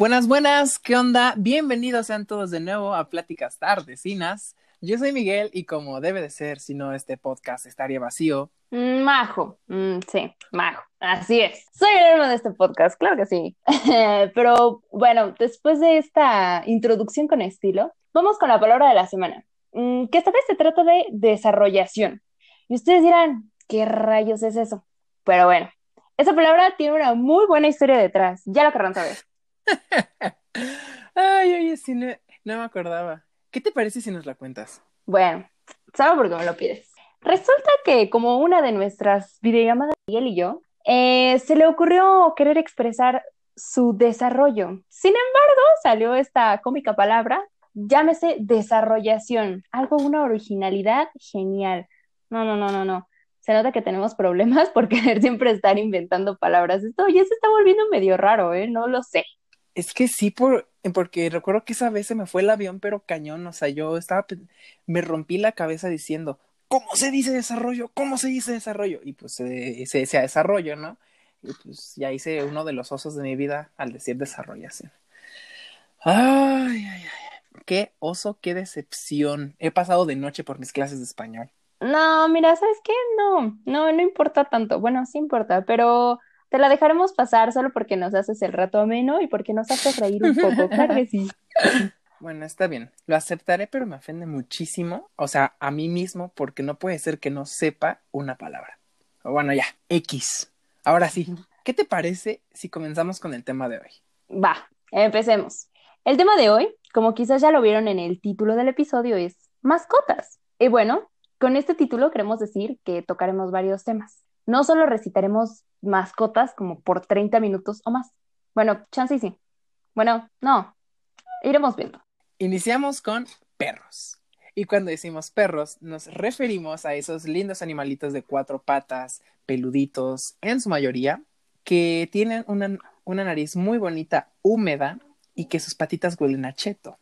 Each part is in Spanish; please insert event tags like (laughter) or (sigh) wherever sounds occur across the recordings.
Buenas, buenas, ¿qué onda? Bienvenidos sean todos de nuevo a Pláticas Tardecinas. Yo soy Miguel y como debe de ser, si no este podcast estaría vacío. Majo, mm, sí, Majo, así es. Soy el hermano de este podcast, claro que sí. (laughs) Pero bueno, después de esta introducción con estilo, vamos con la palabra de la semana, mm, que esta vez se trata de desarrollación. Y ustedes dirán, ¿qué rayos es eso? Pero bueno, esa palabra tiene una muy buena historia detrás, ya lo querrán saber. Ay, oye, sí, no, no me acordaba. ¿Qué te parece si nos la cuentas? Bueno, ¿sabes por qué me lo pides? Resulta que como una de nuestras videollamadas, Miguel y yo, eh, se le ocurrió querer expresar su desarrollo. Sin embargo, salió esta cómica palabra, llámese desarrollación, algo, una originalidad genial. No, no, no, no, no. Se nota que tenemos problemas por (laughs) querer siempre estar inventando palabras. Esto ya se está volviendo medio raro, ¿eh? No lo sé. Es que sí, por, porque recuerdo que esa vez se me fue el avión, pero cañón, o sea, yo estaba, me rompí la cabeza diciendo, ¿cómo se dice desarrollo? ¿Cómo se dice desarrollo? Y pues se se decía desarrollo, ¿no? Y pues ya hice uno de los osos de mi vida al decir desarrollación. Ay, ay, ay. Qué oso, qué decepción. He pasado de noche por mis clases de español. No, mira, ¿sabes qué? No, no, no importa tanto. Bueno, sí importa, pero te la dejaremos pasar solo porque nos haces el rato ameno y porque nos haces reír un poco. (laughs) Claro que sí. Bueno, está bien. Lo aceptaré, pero me ofende muchísimo. O sea, a mí mismo, porque no puede ser que no sepa una palabra. Bueno, ya. X. Ahora sí. ¿Qué te parece si comenzamos con el tema de hoy? Va, empecemos. El tema de hoy, como quizás ya lo vieron en el título del episodio, es mascotas. Y bueno, con este título queremos decir que tocaremos varios temas. No solo recitaremos mascotas como por 30 minutos o más. Bueno, chance sí. Bueno, no. Iremos viendo. Iniciamos con perros. Y cuando decimos perros, nos referimos a esos lindos animalitos de cuatro patas, peluditos, en su mayoría, que tienen una, una nariz muy bonita, húmeda, y que sus patitas huelen a cheto.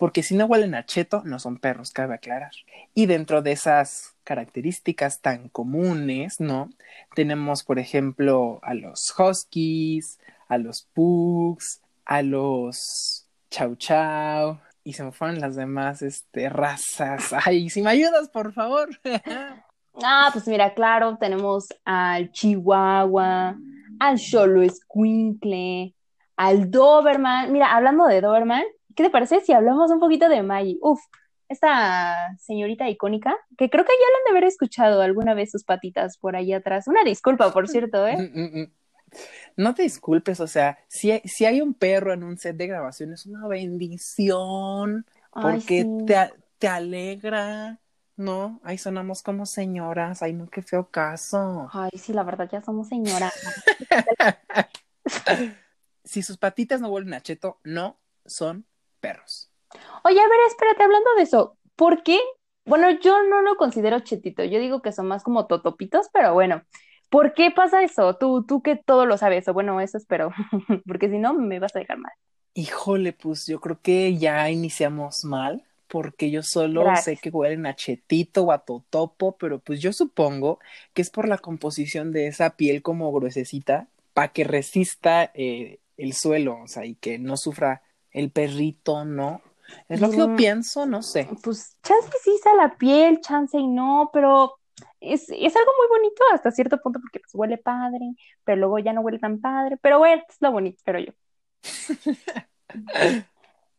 Porque si no huelen a cheto, no son perros, cabe aclarar. Y dentro de esas características tan comunes, ¿no? Tenemos, por ejemplo, a los huskies, a los pugs, a los chau chau, y se me fueron las demás este, razas. (laughs) Ay, si me ayudas, por favor. (laughs) ah, pues mira, claro, tenemos al chihuahua, al Cholo Squinkle, al Doberman. Mira, hablando de Doberman, ¿qué te parece si hablamos un poquito de Maggie? Uf, esta señorita icónica, que creo que ya la han de haber escuchado alguna vez sus patitas por ahí atrás. Una disculpa, por cierto, ¿eh? Mm, mm, mm. No te disculpes, o sea, si hay, si hay un perro en un set de grabación es una bendición, porque te, te alegra, ¿no? Ahí sonamos como señoras, ay no, qué feo caso. Ay, sí, la verdad, ya somos señoras. (laughs) si sus patitas no vuelven a cheto, no son perros. Oye, a ver, espérate, hablando de eso, ¿por qué? Bueno, yo no lo considero chetito, yo digo que son más como totopitos, pero bueno, ¿por qué pasa eso? Tú, tú que todo lo sabes, o bueno, eso espero, (laughs) porque si no, me vas a dejar mal. Híjole, pues yo creo que ya iniciamos mal, porque yo solo sé que huelen a chetito o a totopo, pero pues yo supongo que es por la composición de esa piel como gruesecita, para que resista eh, el suelo, o sea, y que no sufra el perrito, ¿no? Es lo que yo pienso, no sé. Pues chance sí está la piel, chance y no, pero es, es, algo muy bonito hasta cierto punto porque pues huele padre, pero luego ya no huele tan padre, pero bueno, es lo bonito, pero yo. (laughs)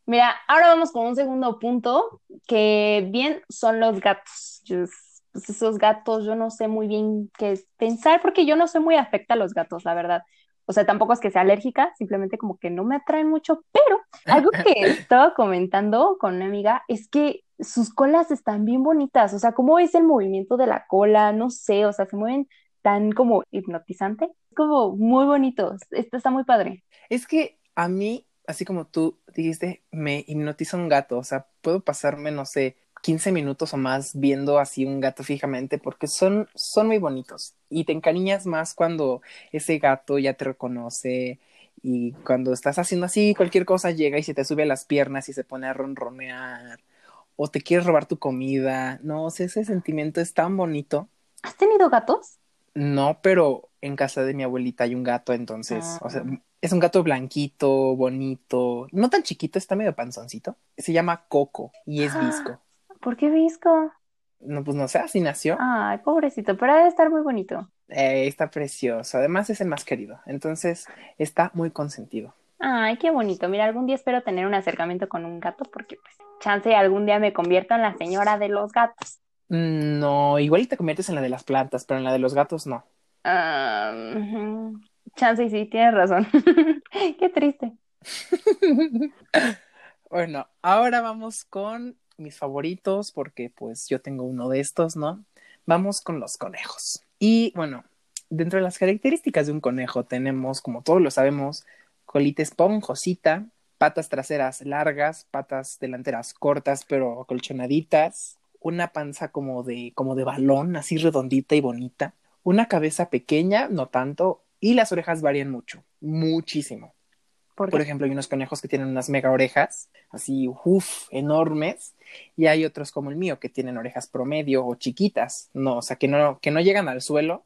Mira, ahora vamos con un segundo punto, que bien son los gatos. pues esos gatos, yo no sé muy bien qué pensar porque yo no soy muy afecta a los gatos, la verdad. O sea, tampoco es que sea alérgica, simplemente como que no me atraen mucho, pero algo que (laughs) estaba comentando con una amiga es que sus colas están bien bonitas, o sea, cómo es el movimiento de la cola, no sé, o sea, se mueven tan como hipnotizante, es como muy bonito, esto está muy padre. Es que a mí, así como tú dijiste, me hipnotiza un gato, o sea, puedo pasarme, no sé, 15 minutos o más viendo así un gato fijamente porque son, son muy bonitos y te encariñas más cuando ese gato ya te reconoce y cuando estás haciendo así cualquier cosa llega y se te sube a las piernas y se pone a ronronear o te quiere robar tu comida. No, o sea, ese sentimiento es tan bonito. ¿Has tenido gatos? No, pero en casa de mi abuelita hay un gato, entonces, o sea, Ah. Es un gato blanquito, bonito, no tan chiquito, está medio panzoncito. Se llama Coco y es visco. ¿Por qué visco? No, pues no sé, así nació. Ay, pobrecito, pero debe estar muy bonito. Eh, está precioso. Además es el más querido. Entonces está muy consentido. Ay, qué bonito. Mira, algún día espero tener un acercamiento con un gato porque, pues, chance algún día me convierto en la señora de los gatos. Mm, No, igual te conviertes en la de las plantas, pero en la de los gatos no. Ujú. chance sí, tienes razón. (laughs) Qué triste. (laughs) Bueno, ahora vamos con mis favoritos porque pues yo tengo uno de estos, ¿no? Vamos con los conejos. Y bueno, dentro de las características de un conejo tenemos, como todos lo sabemos, colita esponjosita, patas traseras largas, patas delanteras cortas pero acolchonaditas, una panza como de, como de balón, así redondita y bonita, una cabeza pequeña, no tanto, y las orejas varían mucho, muchísimo. ¿Por ejemplo, hay unos conejos que tienen unas mega orejas, así, uff, enormes, y hay otros como el mío que tienen orejas promedio o chiquitas, no, o sea, que no, que no llegan al suelo,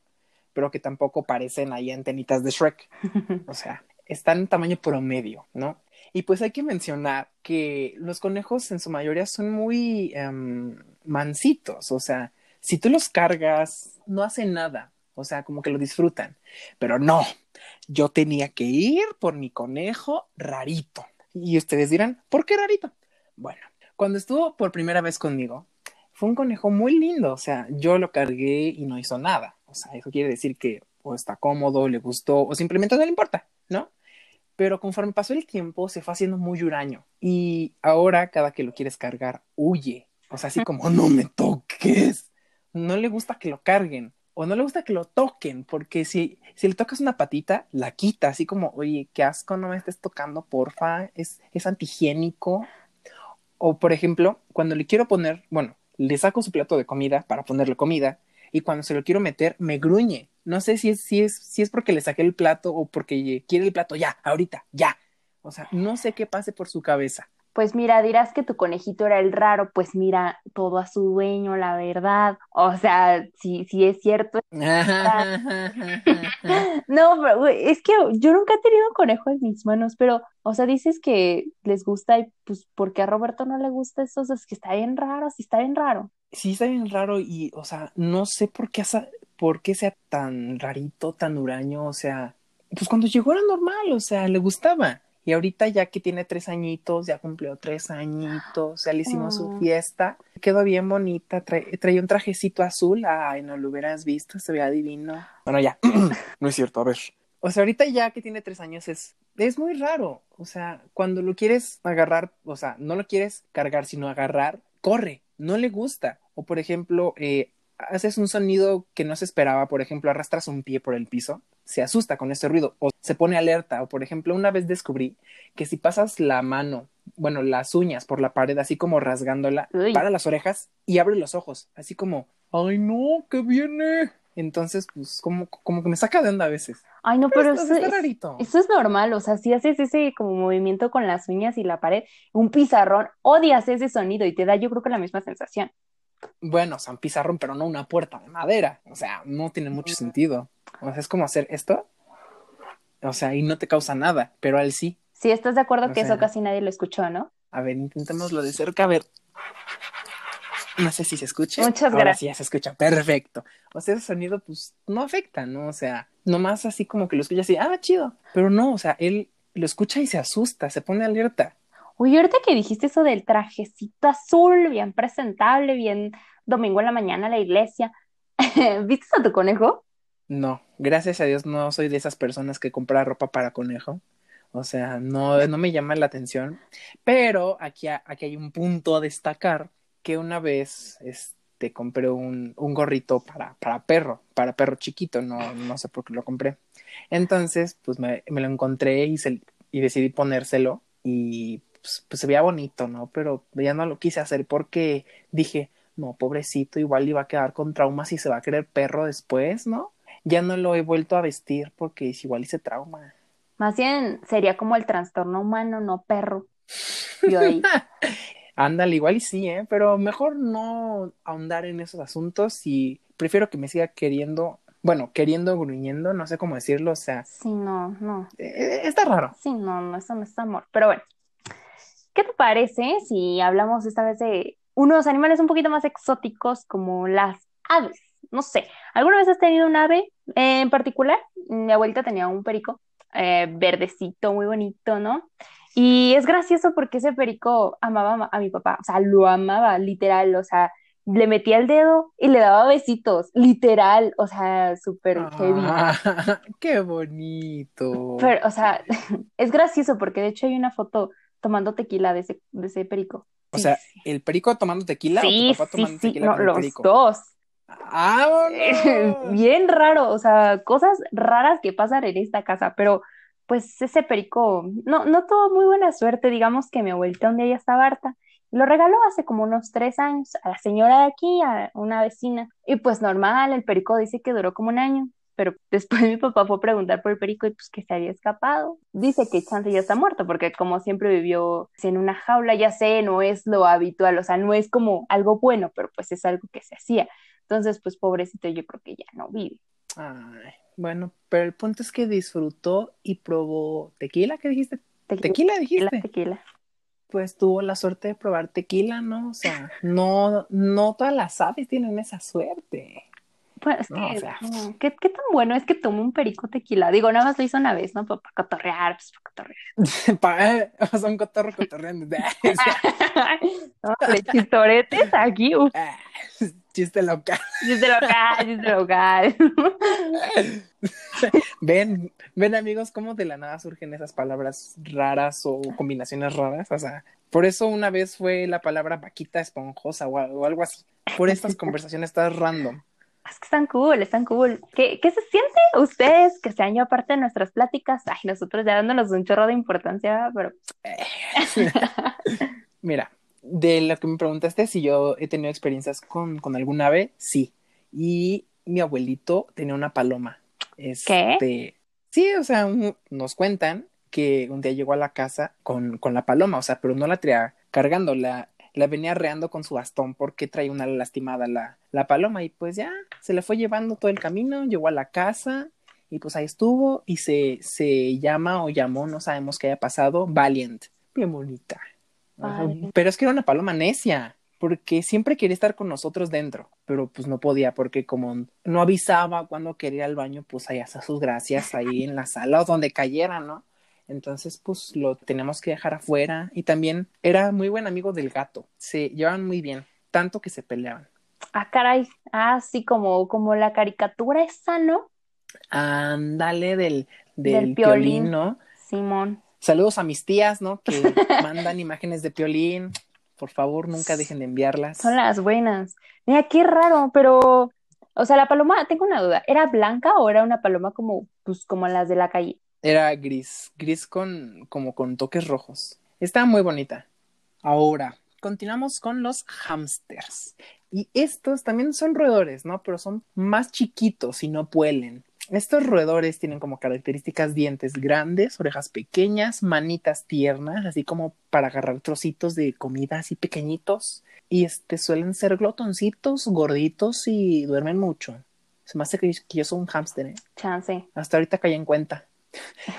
pero que tampoco parecen ahí antenitas de Shrek, (laughs) o sea, están en tamaño promedio, ¿no? Y pues hay que mencionar que los conejos en su mayoría son muy em, mansitos, o sea, si tú los cargas, no hacen nada, o sea, como que lo disfrutan, pero no, yo tenía que ir por mi conejo rarito. Y ustedes dirán, ¿por qué rarito? Bueno, cuando estuvo por primera vez conmigo, fue un conejo muy lindo, o sea, yo lo cargué y no hizo nada, o sea, eso quiere decir que o está cómodo, le gustó, o simplemente no le importa, ¿no? Pero conforme pasó el tiempo, se fue haciendo muy huraño. Y ahora, cada que lo quieres cargar, huye. O sea, así como, no me toques. No le gusta que lo carguen. O no le gusta que lo toquen. Porque si, si le tocas una patita, la quita. Así como, oye, qué asco, no me estés tocando, porfa. Es, es antihigiénico. O, por ejemplo, cuando le quiero poner, bueno, le saco su plato de comida para ponerle comida. Y cuando se lo quiero meter, me gruñe. No sé si es, si es, si es porque le saqué el plato o porque quiere el plato ya, ahorita, ya. O sea, no sé qué pase por su cabeza. Pues mira, dirás que tu conejito era el raro, pues mira, todo a su dueño, la verdad. O sea, sí, sí es cierto. (laughs) (laughs) No, pero es que yo nunca he tenido conejo en mis manos, pero, o sea, dices que les gusta y pues, ¿por qué a Roberto no le gusta eso? O sea, es que está bien raro, sí está bien raro. Sí, está bien raro y, o sea, no sé por qué, por qué sea tan rarito, tan huraño, o sea, pues cuando llegó era normal, o sea, le gustaba. Y ahorita ya que tiene tres añitos, ya cumplió tres añitos, ya le hicimos su Oh. fiesta, quedó bien bonita, trae- traía un trajecito azul, ay, no lo hubieras visto, se veía divino. Bueno, ya, (clears throat) no es cierto, a ver. O sea, ahorita ya que tiene tres años es, es muy raro, o sea, cuando lo quieres agarrar, o sea, no lo quieres cargar, sino agarrar, corre, no le gusta. O por ejemplo, eh, haces un sonido que no se esperaba, por ejemplo, arrastras un pie por el piso, se asusta con ese ruido o se pone alerta. O por ejemplo, una vez descubrí que si pasas la mano, bueno, las uñas por la pared, así como rasgándola, Uy. para las orejas y abre los ojos, así como, ay no, que viene. Entonces, pues, como, como que me saca de onda a veces. Ay, no, pero Está- eso está es, rarito. eso es normal, o sea, si haces ese como movimiento con las uñas y la pared, un pizarrón, odias ese sonido y te da yo creo que la misma sensación. Bueno, un pizarrón, pero no una puerta de madera. O sea, no tiene mucho sentido. O sea, es como hacer esto. O sea, y no te causa nada, pero a él sí. Sí, estás de acuerdo O que eso casi nadie lo escuchó, ¿no? A ver, intentémoslo de cerca. A ver. No sé si se escucha. Muchas Ahora gracias. sí ya se escucha. Perfecto. O sea, ese sonido, pues, no afecta, ¿no? O sea, nomás así como que lo escucha así, ah, chido. Pero no, o sea, él lo escucha y se asusta, se pone alerta. Oye, ahorita que dijiste eso del trajecito azul, bien presentable, bien domingo en la mañana a la iglesia, (laughs) ¿viste a tu conejo? No, gracias a Dios no soy de esas personas que compra ropa para conejo. O sea, no, no me llama la atención. Pero aquí, aquí hay un punto a destacar que una vez este, compré un, un gorrito para, para perro, para perro chiquito, no, no sé por qué lo compré. Entonces, pues me, me lo encontré y, se- y decidí ponérselo y pues, pues se veía bonito, ¿no? Pero ya no lo quise hacer porque dije, no, pobrecito, igual iba a quedar con traumas y se va a querer perro después, ¿no? Ya no lo he vuelto a vestir porque es igual hice trauma. Más bien sería como el trastorno humano, no perro. Yo ahí. (laughs) Ándale, igual y sí, ¿eh? Pero mejor no ahondar en esos asuntos y prefiero que me siga queriendo, bueno, queriendo, gruñendo, no sé cómo decirlo, o sea, Sí, no, no. eh, está raro. Sí, no, no, eso no es amor. Pero bueno, ¿qué te parece si hablamos esta vez de unos animales un poquito más exóticos como las aves? No sé, ¿alguna vez has tenido un ave en particular? Mi abuelita tenía un perico eh, verdecito, muy bonito, ¿no? Y es gracioso porque ese perico amaba a mi papá, o sea, lo amaba, literal, o sea, le metía el dedo y le daba besitos, literal, o sea, súper heavy. Ah, (laughs) qué bonito. Pero, o sea, (laughs) es gracioso porque de hecho hay una foto tomando tequila de ese, de ese perico. O Sí, sea, sí. ¿el perico tomando tequila o tu Sí, papá sí, tomando sí, tequila no, con el los perico? dos. ¡Vámonos! (laughs) Bien raro, o sea, cosas raras que pasan en esta casa, pero pues ese perico no, no tuvo muy buena suerte, digamos que mi abuelita un día ya estaba harta. Lo regaló hace como unos tres años a la señora de aquí, a una vecina. Y pues normal, el perico dice que duró como un año, pero después mi papá fue a preguntar por el perico y pues que se había escapado. Dice que chance ya está muerto, porque como siempre vivió en una jaula, ya sé, no es lo habitual, o sea, no es como algo bueno, pero pues es algo que se hacía. Entonces, pues pobrecito, yo creo que ya no vive. Ay, bueno, pero el punto es que disfrutó y probó tequila, ¿qué dijiste? Tequila, ¿Tequila tequila, dijiste? tequila. Pues tuvo la suerte de probar tequila, ¿no? O sea, no, no todas las aves tienen esa suerte. Es No, o que, sea. no, ¿qué, qué tan bueno es que tome un perico tequila? Digo, nada más lo hizo una vez, ¿no? Para cotorrear, pues para cotorrear. (laughs) Pa- (laughs) o sea, un cotorro cotorreando. (laughs) No, chistoretes aquí, uf, Ah, Chiste local. chiste local, chiste local. Ven, ven amigos, cómo de la nada surgen esas palabras raras o combinaciones raras. O sea, por eso una vez fue la palabra vaquita esponjosa o, o algo así. Por estas conversaciones tan random. Es que están cool, están cool. ¿Qué, qué se siente ustedes que sean yo parte de nuestras pláticas? Ay, nosotros ya dándonos un chorro de importancia, pero (laughs) Mira, de lo que me preguntaste si yo he tenido experiencias con, con algún ave, sí. Y mi abuelito tenía una paloma. Este, Sí, o sea, un- nos cuentan que un día llegó a la casa con, con la paloma, o sea, pero no la traía cargando, la, la venía arreando con su bastón porque traía una lastimada la, la paloma y pues ya se le fue llevando todo el camino, llegó a la casa y pues ahí estuvo y se, se llama o llamó, no sabemos qué haya pasado, Valiant, bien bonita. Pero es que era una paloma necia, porque siempre quería estar con nosotros dentro, pero pues no podía, porque como no avisaba cuando quería ir al baño, pues ahí hacía sus gracias ahí en la sala o donde cayera, ¿no? Entonces, pues lo tenemos que dejar afuera. Y también era muy buen amigo del gato. Se llevaban muy bien, tanto que se peleaban. Ah, caray. Ah, sí, como, como la caricatura esa, ¿no? Ándale del, Del del Piolín. piolín, ¿no? Simón. Saludos a mis tías, ¿no? Que (laughs) mandan imágenes de piolín. Por favor, nunca dejen de enviarlas. Son las buenas. Mira, qué raro, pero, o sea, la paloma, tengo una duda. ¿Era blanca o era una paloma como, pues, como las de la calle? Era gris, gris con como con toques rojos. Estaba muy bonita. Ahora, continuamos con los hamsters. Y estos también son roedores, ¿no? Pero son más chiquitos y no puelen. Estos roedores tienen como características dientes grandes, orejas pequeñas, manitas tiernas, así como para agarrar trocitos de comida así pequeñitos. Y este suelen ser glotoncitos, gorditos y duermen mucho. Se me hace que, que yo soy un hámster, ¿eh? Chance. Hasta ahorita caí en cuenta.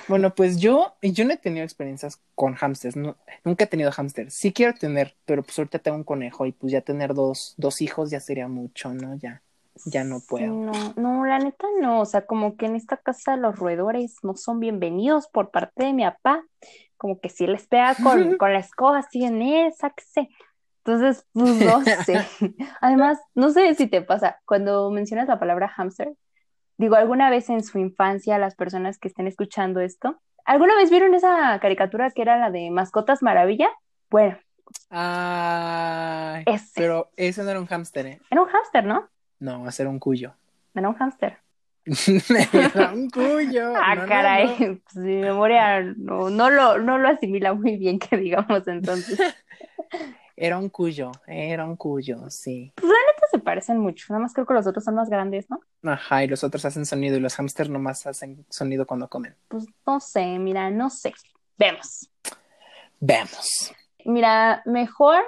Bueno, pues yo, yo no he tenido experiencias con hámsters, no- nunca he tenido hámsters. Sí quiero tener, pero pues ahorita tengo un conejo y pues ya tener dos, dos hijos ya sería mucho, ¿no? Ya, ya no Sí, puedo. no, no, la neta no. O sea, como que en esta casa los roedores no son bienvenidos por parte de mi papá. Como que si les pega con, (laughs) con la escoba así en él, sáquese. Entonces, pues no sé. (laughs) Además, no sé si te pasa, cuando mencionas la palabra hamster, digo, alguna vez en su infancia, las personas que estén escuchando esto, ¿alguna vez vieron esa caricatura que era la de Mascotas Maravilla? Bueno, ese. pero ese no era un hámster, ¿eh? Era un hámster, ¿no? No, va a ser un cuyo. Era un hámster. (laughs) Era un cuyo. (laughs) Ah, No, caray, no. pues mi memoria no, lo, no lo asimila muy bien, que digamos entonces. (laughs) Era un cuyo, era un cuyo, sí. Estos se parecen mucho, nada más creo que los otros son más grandes, ¿no? Ajá, y los otros hacen sonido y los hámsters nomás hacen sonido cuando comen. Pues no sé, mira, no sé. Vemos. Veamos. Mira, mejor,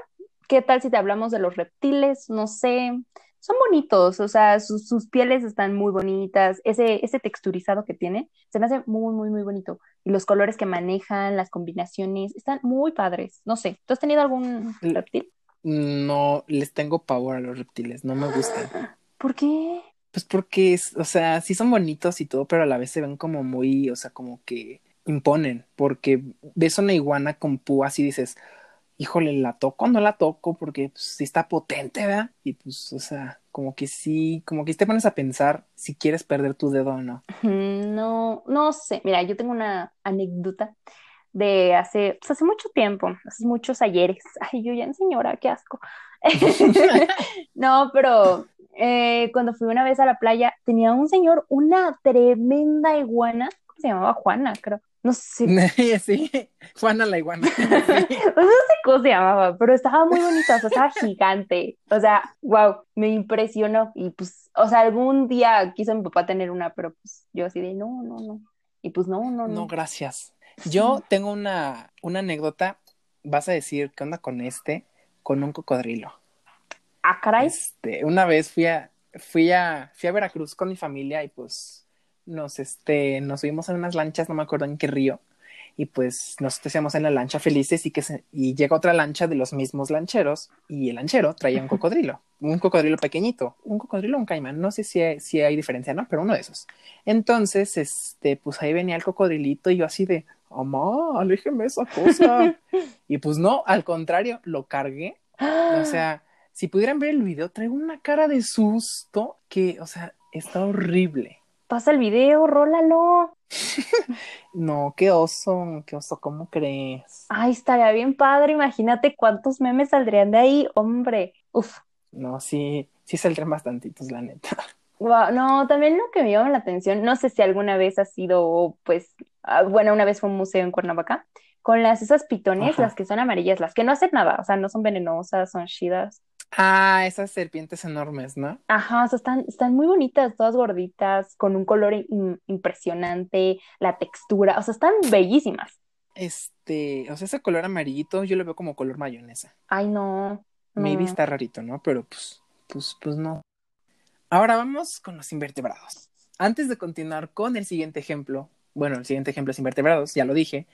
¿qué tal si te hablamos de los reptiles? No sé, son bonitos, o sea, sus, sus pieles están muy bonitas, ese, ese texturizado que tiene, se me hace muy, muy, muy bonito. Y los colores que manejan, las combinaciones, están muy padres. No sé, ¿tú has tenido algún reptil? No, les tengo pavor a los reptiles, no me gustan. (gasps) ¿Por qué? Pues porque, es, o sea, sí son bonitos y todo, pero a la vez se ven como muy, o sea, como que imponen, porque ves una iguana con púas y dices, híjole, ¿la toco o no la toco? Porque pues, sí está potente, ¿verdad? Y pues, o sea, como que sí, como que te pones a pensar si quieres perder tu dedo o no. No, no sé. Mira, yo tengo una anécdota de hace, pues hace mucho tiempo, hace muchos ayeres. (laughs) Ay, yo ya señora, qué asco. (laughs) no, pero eh, cuando fui una vez a la playa, tenía un señor una tremenda iguana, ¿cómo se llamaba Juana, creo. No sé. (laughs) Sí, Juana la iguana. no sé cómo se llamaba, pero estaba muy bonita, o sea, estaba gigante. O sea, wow, me impresionó. Y pues, o sea, algún día quiso mi papá tener una, pero pues yo así de no, no, no. Y pues no, no, no. No, gracias. Yo tengo una, una anécdota. Vas a decir, ¿qué onda con este? Con un cocodrilo. Ah, caray. Este, una vez fui a, fui a, fui a Veracruz con mi familia y pues nos, este, nos subimos en unas lanchas, no me acuerdo en qué río, y pues nos íbamos en la lancha felices y que se, y llega otra lancha de los mismos lancheros y el lanchero traía un cocodrilo, un cocodrilo pequeñito, un cocodrilo un caimán, no sé si hay, si hay diferencia, ¿no? Pero uno de esos. Entonces, este, pues ahí venía el cocodrilito y yo así de, mamá, aléjeme esa cosa. (laughs) y pues no, al contrario, lo cargué. O sea, si pudieran ver el video, traigo una cara de susto que, o sea, está horrible pasa el video, rólalo. (laughs) no, qué oso, qué oso, ¿cómo crees? Ay, estaría bien padre, imagínate cuántos memes saldrían de ahí, hombre. Uf. No, sí, sí saldrían bastantitos, la neta. No, también lo que me llama la atención, no sé si alguna vez ha sido, pues, ah, bueno, una vez fue un museo en Cuernavaca, con las esas pitones, las que son amarillas, las que no hacen nada, o sea, no son venenosas, son chidas. Ah, esas serpientes enormes, ¿no? Ajá, o sea, están, están muy bonitas, todas gorditas, con un color impresionante, la textura, o sea, están bellísimas. Este, o sea, ese color amarillito yo lo veo como color mayonesa. Ay, no. Maybe está rarito, ¿no? Pero pues, pues, pues no. Ahora vamos con los invertebrados. Antes de continuar con el siguiente ejemplo, bueno, el siguiente ejemplo es invertebrados, ya lo dije,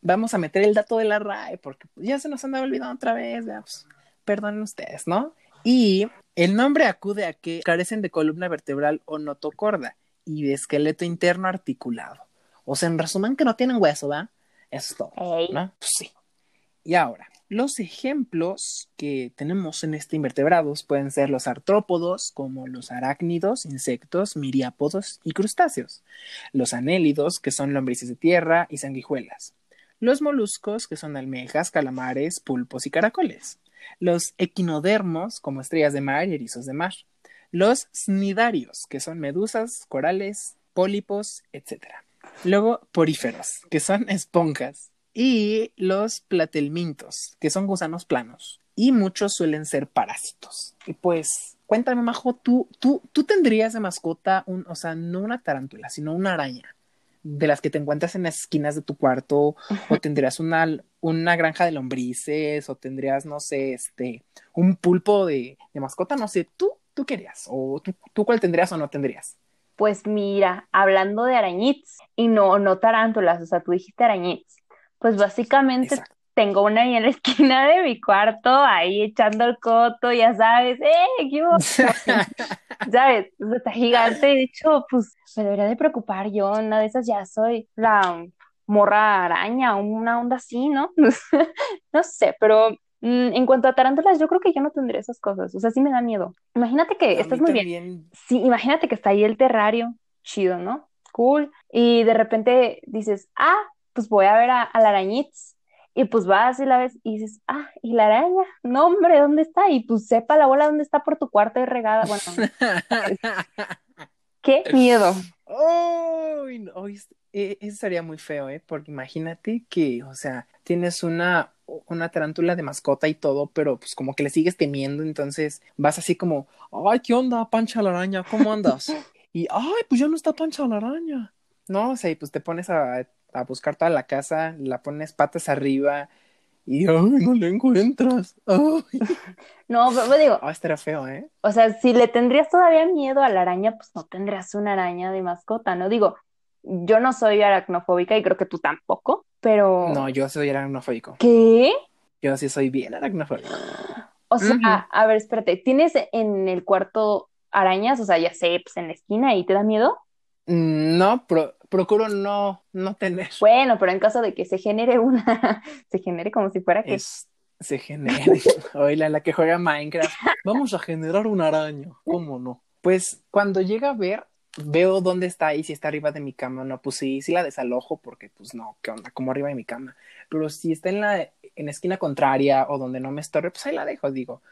vamos a meter el dato de la RAE porque ya se nos anda olvidando otra vez, pues, perdonen ustedes, ¿no? Y el nombre acude a que carecen de columna vertebral o notocorda y de esqueleto interno articulado. O sea, en resumen, que no tienen hueso, ¿va? Eso es todo, ¿no? Pues sí. Y ahora, los ejemplos que tenemos en este invertebrados pueden ser los artrópodos, como los arácnidos, insectos, miriápodos y crustáceos. Los anélidos, que son lombrices de tierra y sanguijuelas. Los moluscos, que son almejas, calamares, pulpos y caracoles los equinodermos, como estrellas de mar y erizos de mar, los snidarios, que son medusas, corales, pólipos, etc. Luego, poríferos, que son (laughs) esponjas, y los platelmintos, que son gusanos planos, y muchos suelen ser parásitos. Y pues, cuéntame, Majo, ¿tú, tú, tú tendrías de mascota, un, o sea, no una tarántula, sino una araña? de las que te encuentras en las esquinas de tu cuarto, o tendrías una, una granja de lombrices, o tendrías, no sé, este, un pulpo de, mascota, no sé, tú, tú querías, o tú, tú cuál tendrías o no tendrías. Pues mira, hablando de arañitos, y no, no tarántulas, o sea, tú dijiste arañitos, pues básicamente tengo una ahí en la esquina de mi cuarto, ahí echando el coto, ya sabes, ¡eh! ¿Qué (laughs) ¿Sabes? Está gigante. De hecho, pues me debería de preocupar yo. Una de esas ya soy la morra araña, una onda así, ¿no? (laughs) no sé, pero mm, en cuanto a tarántulas, yo creo que yo no tendría esas cosas. O sea, sí me da miedo. Imagínate que estás muy bien. Sí, imagínate que está ahí el terrario, chido, ¿no? Cool. Y de repente dices, ah, pues voy a ver a, a la arañiz y pues vas y la ves y dices, ah, ¿y la araña? No, hombre, ¿dónde está? Y pues sepa la bola dónde está por tu cuarto y regada. Bueno, (laughs) qué miedo. Oh, no, eso sería muy feo, ¿eh? Porque imagínate que, o sea, tienes una, una tarántula de mascota y todo, pero pues como que le sigues temiendo, entonces vas así como, ay, ¿qué onda, Pancha la araña? ¿Cómo andas? (laughs) y, ay, pues ya no está Pancha la araña. No, o sea, y pues te pones a a buscar toda la casa, la pones patas arriba y ¡ay, no la encuentras! No, pero digo, Ah, este era feo, ¿eh? o sea, si le tendrías todavía miedo a la araña, pues no tendrías una araña de mascota, ¿no? Digo, yo no soy aracnofóbica y creo que tú tampoco, pero No, yo soy aracnofóbico. ¿qué? Yo sí soy bien aracnofóbico. O sea, a ver, espérate, ¿tienes en el cuarto arañas? O sea, ya sé, pues en la esquina y te da miedo. Mm, No, pro- procuro no, no tener. Bueno, pero en caso de que se genere una, (laughs) se genere como si fuera que Es, se genere. (laughs) Oíla, la que juega Minecraft. Vamos a generar una araña. ¿Cómo no? Pues cuando llega a ver, veo dónde está y si está arriba de mi cama. No, pues sí, sí la desalojo porque, pues no, ¿qué onda? Como arriba de mi cama. Pero si está en la, en la esquina contraria o donde no me estorbe, pues ahí la dejo, digo.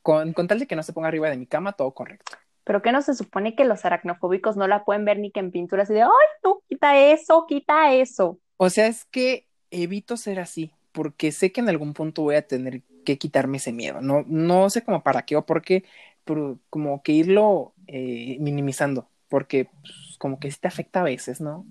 Con, con tal de que no se ponga arriba de mi cama, todo correcto. Pero que no se supone que los aracnofóbicos no la pueden ver ni que en pintura así de, ay, no, quita eso, quita eso. O sea, es que evito ser así, porque sé que en algún punto voy a tener que quitarme ese miedo. No, no sé cómo para qué o por qué, pero como que irlo eh, minimizando, porque pues, como que sí te afecta a veces, ¿no?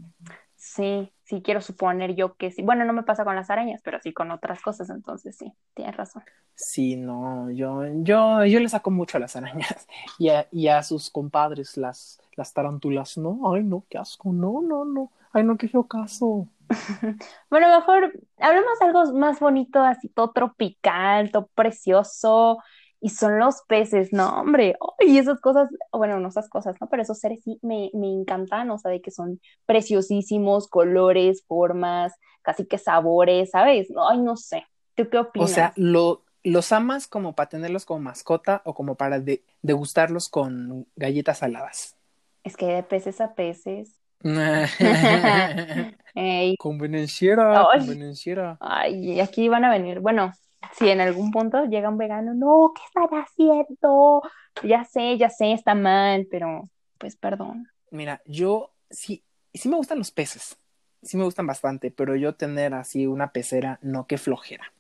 Sí, sí quiero suponer yo que sí. Bueno, no me pasa con las arañas, pero sí con otras cosas, entonces sí, tienes razón. Sí, no, yo, yo, yo le saco mucho a las arañas (laughs) y a, y a sus compadres, las, las tarántulas, no, ay no, qué asco, no, no, no, ay no, qué feo caso. (laughs) Bueno, mejor hablemos de algo más bonito, así todo tropical, todo precioso. Y son los peces, no, hombre. Y esas cosas, bueno, no esas cosas, ¿no? Pero esos seres sí me, me encantan, o sea, de que son preciosísimos, colores, formas, casi que sabores, ¿sabes? Ay, no sé. ¿Tú qué O opinas? sea, lo, ¿los amas como para tenerlos como mascota o como para de- degustarlos con galletas saladas? Es que de peces a peces. (laughs) (laughs) Ey, convenenciera. Ay, aquí van a venir. Bueno, si en algún punto llega un vegano, no, ¿qué están haciendo? Ya sé, ya sé, está mal, pero pues perdón. Mira, yo sí, sí me gustan los peces, sí me gustan bastante, pero yo tener así una pecera, no que flojera,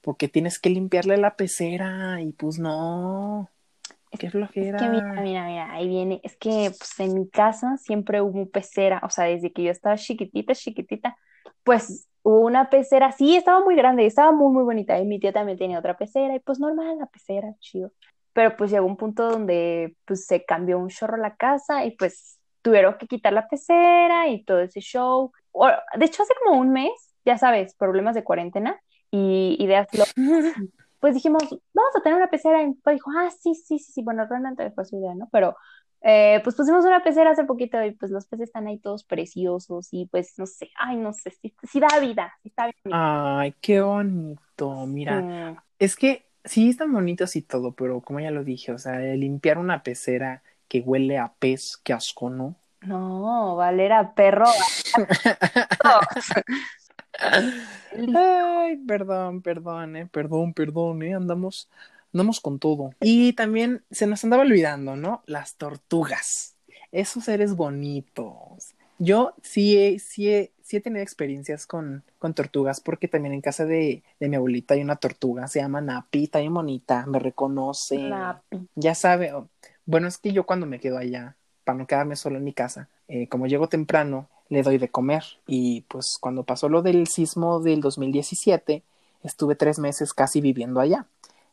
porque tienes que limpiarle la pecera y pues no, qué flojera. Es que mira, mira, mira, ahí viene. Es que pues en mi casa siempre hubo pecera, o sea, desde que yo estaba chiquitita, chiquitita, pues hubo una pecera, sí, estaba muy grande, estaba muy, muy bonita. Y mi tía también tenía otra pecera, y pues normal, la pecera, chido. Pero pues llegó un punto donde pues se cambió un chorro la casa y pues tuvieron que quitar la pecera y todo ese show. O- de hecho, hace como un mes, ya sabes, problemas de cuarentena y ideas (laughs) pues dijimos, vamos a tener una pecera. Y mi papá dijo, ah, sí, sí, sí, sí. Bueno, realmente fue su idea, ¿no? Pero eh, pues pusimos una pecera hace poquito y pues los peces están ahí todos preciosos y pues no sé, ay, no sé, sí, sí da vida, sí está bien. Ay, qué bonito, mira, es que sí están bonitos y todo, pero como ya lo dije, o sea, limpiar una pecera que huele a pez, qué asco, ¿no? no, Valera, perro. (laughs) Ay, perdón, perdón, eh, perdón, perdón, eh, andamos, andamos con todo. Y también se nos andaba olvidando, ¿no? Las tortugas, esos seres bonitos. Yo sí he, sí he, sí he tenido experiencias con, con tortugas porque también en casa de, de mi abuelita hay una tortuga, se llama Napi, está bien bonita, me reconoce, Napi. ya sabe. Bueno, es que yo cuando me quedo allá, para no quedarme solo en mi casa, eh, como llego temprano, le doy de comer. Y pues cuando pasó lo del sismo del 2017, estuve tres meses casi viviendo allá.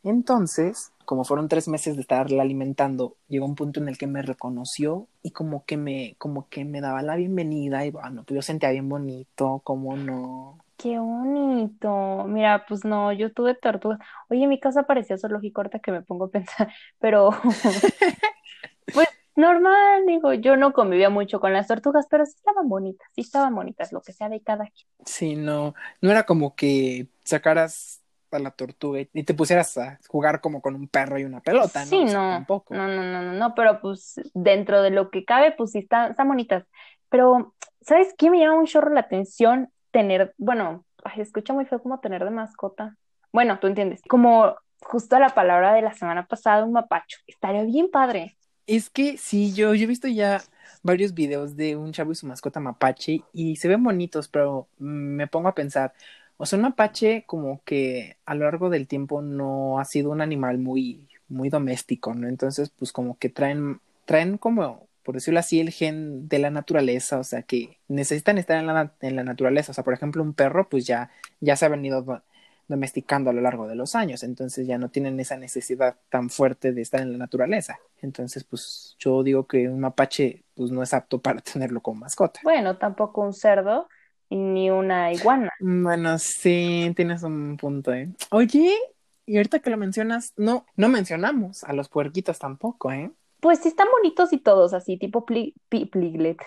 Entonces, como fueron tres meses de estarla alimentando, llegó un punto en el que me reconoció y como que me, como que me daba la bienvenida y bueno, pues yo sentía bien bonito, cómo no. Qué bonito. Mira, pues no, yo tuve tortugas. Oye, mi casa parecía zoológico ahorita que me pongo a pensar, pero (laughs) pues normal, digo, yo no convivía mucho con las tortugas, pero sí estaban bonitas, sí estaban bonitas, lo que sea de cada quien. Sí, no, no era como que sacaras a la tortuga y te pusieras a jugar como con un perro y una pelota, ¿no? Sí, O sea, no, tampoco. no, no, no, no, no, pero pues dentro de lo que cabe, pues sí están, están bonitas. Pero, ¿sabes qué? Me llama un chorro la atención tener, bueno, ay, se escucha muy feo como tener de mascota. Bueno, tú entiendes, como justo la palabra de la semana pasada, un mapacho. Estaría bien padre. Es que sí, yo, yo he visto ya varios videos de un chavo y su mascota mapache y se ven bonitos, pero me pongo a pensar, o sea, un mapache como que a lo largo del tiempo no ha sido un animal muy, muy doméstico, ¿no? Entonces, pues como que traen, traen como, por decirlo así, el gen de la naturaleza, o sea, que necesitan estar en la, en la naturaleza. O sea, por ejemplo, un perro, pues ya, ya se ha venido do- domesticando a lo largo de los años, entonces ya no tienen esa necesidad tan fuerte de estar en la naturaleza. Entonces, pues yo digo que un mapache pues no es apto para (laughs) tenerlo como mascota. Bueno, tampoco un cerdo ni una iguana. Bueno, sí, tienes un punto, ¿eh? Oye, y ahorita que lo mencionas, no, no mencionamos a los puerquitos tampoco, ¿eh? Pues sí están bonitos y todos, así, tipo pli, pi, pliglet.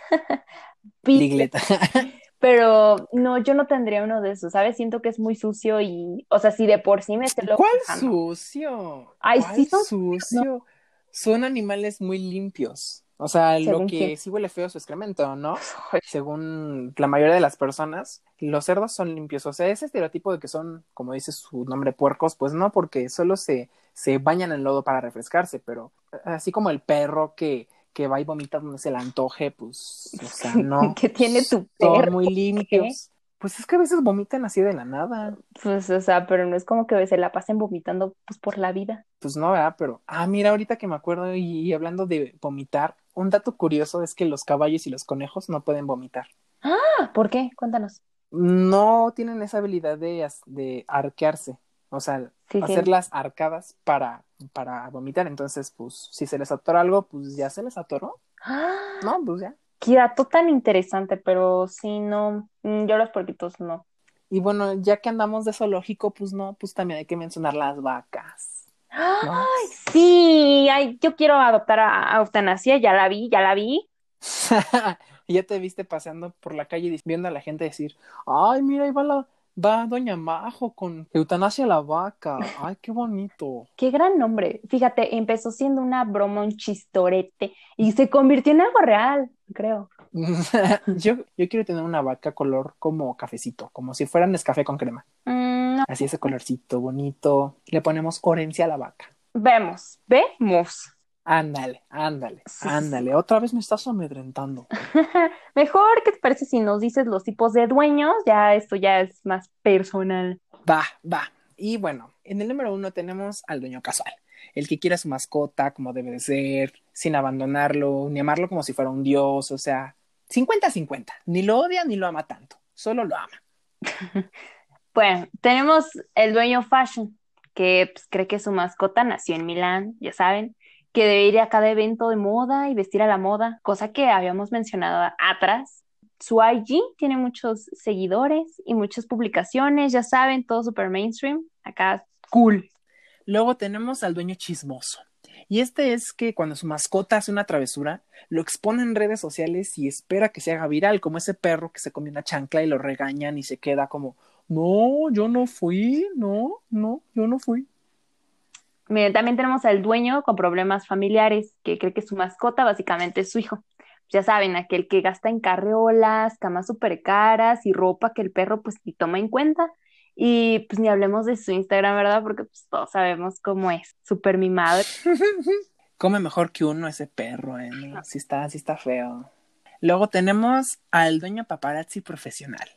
Piglet. (laughs) (laughs) Pero no, yo no tendría uno de esos, ¿sabes? Siento que es muy sucio y, o sea, si de por sí me esté lo ¿Cuál sucio? Ay, ¿Cuál sí son- sucio? Son animales muy limpios. O sea, lo ¿Según que quién? sí huele feo es su excremento, ¿no? Según la mayoría de las personas, los cerdos son limpios. O sea, ese estereotipo de que son, como dice su nombre, puercos, pues no, porque solo se, se bañan en lodo para refrescarse, pero así como el perro que, que va y vomita donde se le antoje, pues, o sea, (laughs) no. ¿Qué tiene tu Son perro? muy limpios. Pues es que a veces vomitan así de la nada. Pues, o sea, pero no es como que se la pasen vomitando pues por la vida. Pues no, ¿verdad? Pero, ah, mira, ahorita que me acuerdo y, y hablando de vomitar, un dato curioso es que los caballos y los conejos no pueden vomitar. Ah, ¿por qué? Cuéntanos. No tienen esa habilidad de, de arquearse, o sea, Sí, sí. hacer las arcadas para, para vomitar. Entonces, pues, si se les atora algo, pues ya se les atoró. Ah, No, pues ya. qué dato tan interesante, pero sí, no, mm, yo los porquitos no. Y bueno, ya que andamos de zoológico, pues no, pues también hay que mencionar las vacas. ¿No? Sí, ay, yo quiero adoptar a, a Eutanasia, ya la vi, ya la vi. (laughs) Ya te viste paseando por la calle viendo a la gente decir, ay, mira, ahí va la, va Doña Majo con eutanasia la vaca. Ay, qué bonito. Qué gran nombre. Fíjate, empezó siendo una broma, un chistorete, y se convirtió en algo real, creo. (laughs) yo, yo quiero tener una vaca color como cafecito, como si fuera Nescafé con crema. Mm, no. Así ese colorcito bonito. Le ponemos orencia a la vaca. Vemos, vemos. Ándale, ándale, Sí, sí, ándale. Otra vez me estás amedrentando. (laughs) Mejor, ¿qué te parece si nos dices los tipos de dueños? Ya esto ya es más personal. Va, va. Y bueno, en el número uno tenemos al dueño casual, el que quiere a su mascota como debe de ser, sin abandonarlo, ni amarlo como si fuera un dios, o sea, 50-50. Ni lo odia ni lo ama tanto, solo lo ama. (laughs) Bueno, tenemos el dueño fashion, que pues, cree que su mascota nació en Milán, ya saben, que debe ir a cada evento de moda y vestir a la moda, cosa que habíamos mencionado atrás. Su IG tiene muchos seguidores y muchas publicaciones, ya saben, todo super mainstream. Acá, cool. Luego tenemos al dueño chismoso. Y este es que cuando su mascota hace una travesura, lo expone en redes sociales y espera que se haga viral, como ese perro que se come una chancla y lo regañan y se queda como, no, yo no fui, no, no, yo no fui. Miren, también tenemos al dueño con problemas familiares, que cree que su mascota básicamente es su hijo. Ya saben, aquel que gasta en carreolas, camas súper caras y ropa que el perro pues ni toma en cuenta. Y pues ni hablemos de su Instagram, ¿verdad? Porque pues todos sabemos cómo es, súper mimado. (laughs) Come mejor que uno ese perro, ¿eh? No, sí está, sí está feo. Luego tenemos al dueño paparazzi profesional.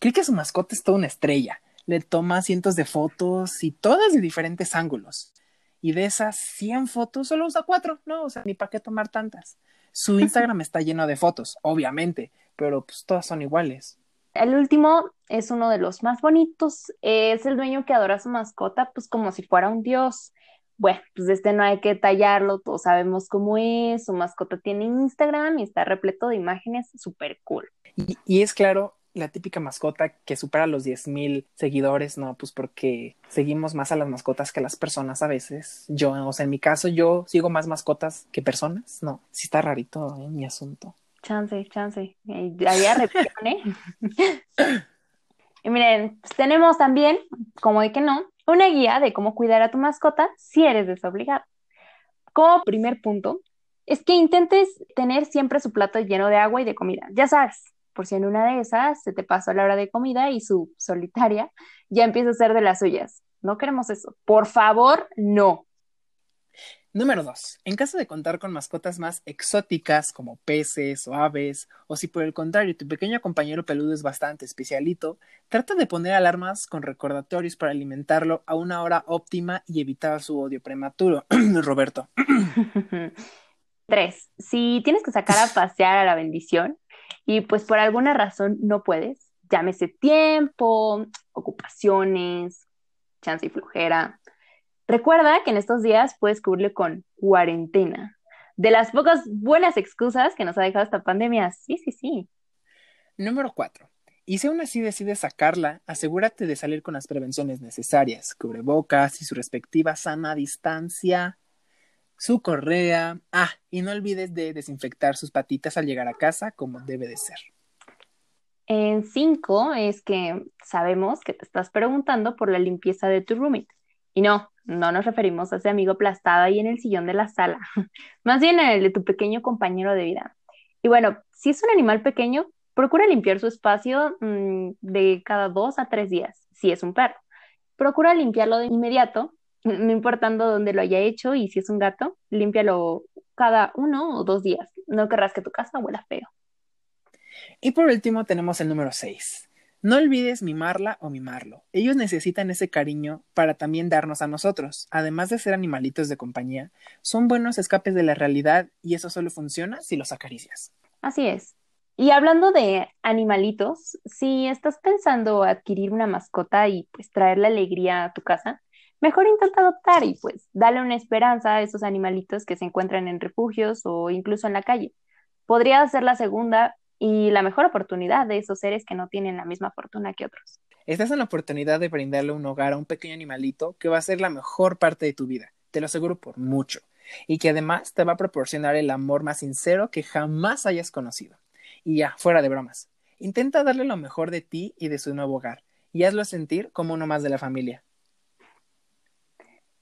Cree que su mascota es toda una estrella. Le toma cientos de fotos y todas de diferentes ángulos. Y de esas 100 fotos solo usa cuatro, ¿no? O sea, ni para qué tomar tantas. Su Instagram está lleno de fotos, obviamente, pero pues todas son iguales. El último es uno de los más bonitos, es el dueño que adora a su mascota pues como si fuera un dios. Bueno, pues este no hay que detallarlo, todos sabemos cómo es, su mascota tiene Instagram y está repleto de imágenes súper cool. Y, y es claro, la típica mascota que supera los 10.000 seguidores, no, pues porque seguimos más a las mascotas que a las personas a veces. Yo, o sea, en mi caso, yo sigo más mascotas que personas, no, sí está rarito ¿eh? mi asunto. Chance, chance. Había repetición, ¿eh? (laughs) Y miren, pues tenemos también, como de que no, una guía de cómo cuidar a tu mascota si eres desobligado. Como primer punto, es que intentes tener siempre su plato lleno de agua y de comida. Ya sabes, por si en una de esas se te pasó la hora de comida y su solitaria ya empieza a ser de las suyas. No queremos eso. Por favor, no. Número dos, en caso de contar con mascotas más exóticas como peces o aves, o si por el contrario tu pequeño compañero peludo es bastante especialito, trata de poner alarmas con recordatorios para alimentarlo a una hora óptima y evitar su odio prematuro. (clears throat) Roberto. (laughs) Tres, si tienes que sacar a (laughs) pasear a la bendición y pues por alguna razón no puedes, llámese tiempo, ocupaciones, chance y flojera. Recuerda que en estos días puedes cubrirlo con cuarentena. De las pocas buenas excusas que nos ha dejado esta pandemia. Sí, sí, sí. Número 4. Y si aún así decides sacarla, asegúrate de salir con las prevenciones necesarias, cubrebocas y su respectiva sana distancia, su correa. Ah, y no olvides de desinfectar sus patitas al llegar a casa como debe de ser. En cinco es que sabemos que te estás preguntando por la limpieza de tu roommate. Y no, no nos referimos a ese amigo aplastado ahí en el sillón de la sala, (laughs) más bien el de tu pequeño compañero de vida. Y bueno, si es un animal pequeño, procura limpiar su espacio mm, de cada dos a tres días, si es un perro. Procura limpiarlo de inmediato, no importando dónde lo haya hecho, y si es un gato, límpialo cada uno o dos días. No querrás que tu casa huela feo. Y por último tenemos el número 6. No olvides mimarla o mimarlo. Ellos necesitan ese cariño para también darnos a nosotros. Además de ser animalitos de compañía, son buenos escapes de la realidad y eso solo funciona si los acaricias. Así es. Y hablando de animalitos, si estás pensando adquirir una mascota y pues traer la alegría a tu casa, mejor intenta adoptar y pues dale una esperanza a esos animalitos que se encuentran en refugios o incluso en la calle. Podría ser la segunda y la mejor oportunidad de esos seres que no tienen la misma fortuna que otros. Estás en la oportunidad de brindarle un hogar a un pequeño animalito que va a ser la mejor parte de tu vida, te lo aseguro por mucho, y que además te va a proporcionar el amor más sincero que jamás hayas conocido. Y ya, fuera de bromas, intenta darle lo mejor de ti y de su nuevo hogar, y hazlo sentir como uno más de la familia.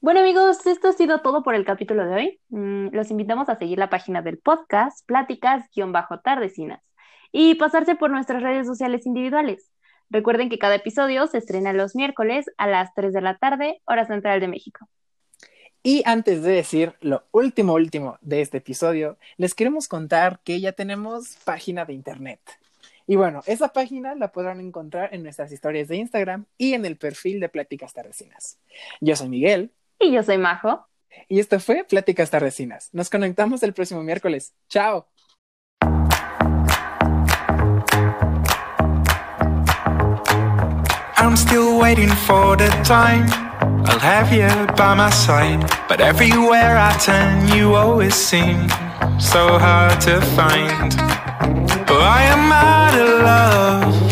Bueno amigos, esto ha sido todo por el capítulo de hoy. Mm, los invitamos a seguir la página del podcast, pláticas-tardecinas y pasarse por nuestras redes sociales individuales. Recuerden que cada episodio se estrena los miércoles a las 3 de la tarde, hora central de México. Y antes de decir lo último, último de este episodio, les queremos contar que ya tenemos página de internet. Y bueno, esa página la podrán encontrar en nuestras historias de Instagram y en el perfil de Pláticas Tardecinas. Yo soy Miguel. Y yo soy Majo. Y esto fue Pláticas Tardecinas. Nos conectamos el próximo miércoles. ¡Chao! I'm still waiting for the time I'll have you by my side But everywhere I turn you always seem So hard to find But I am out of love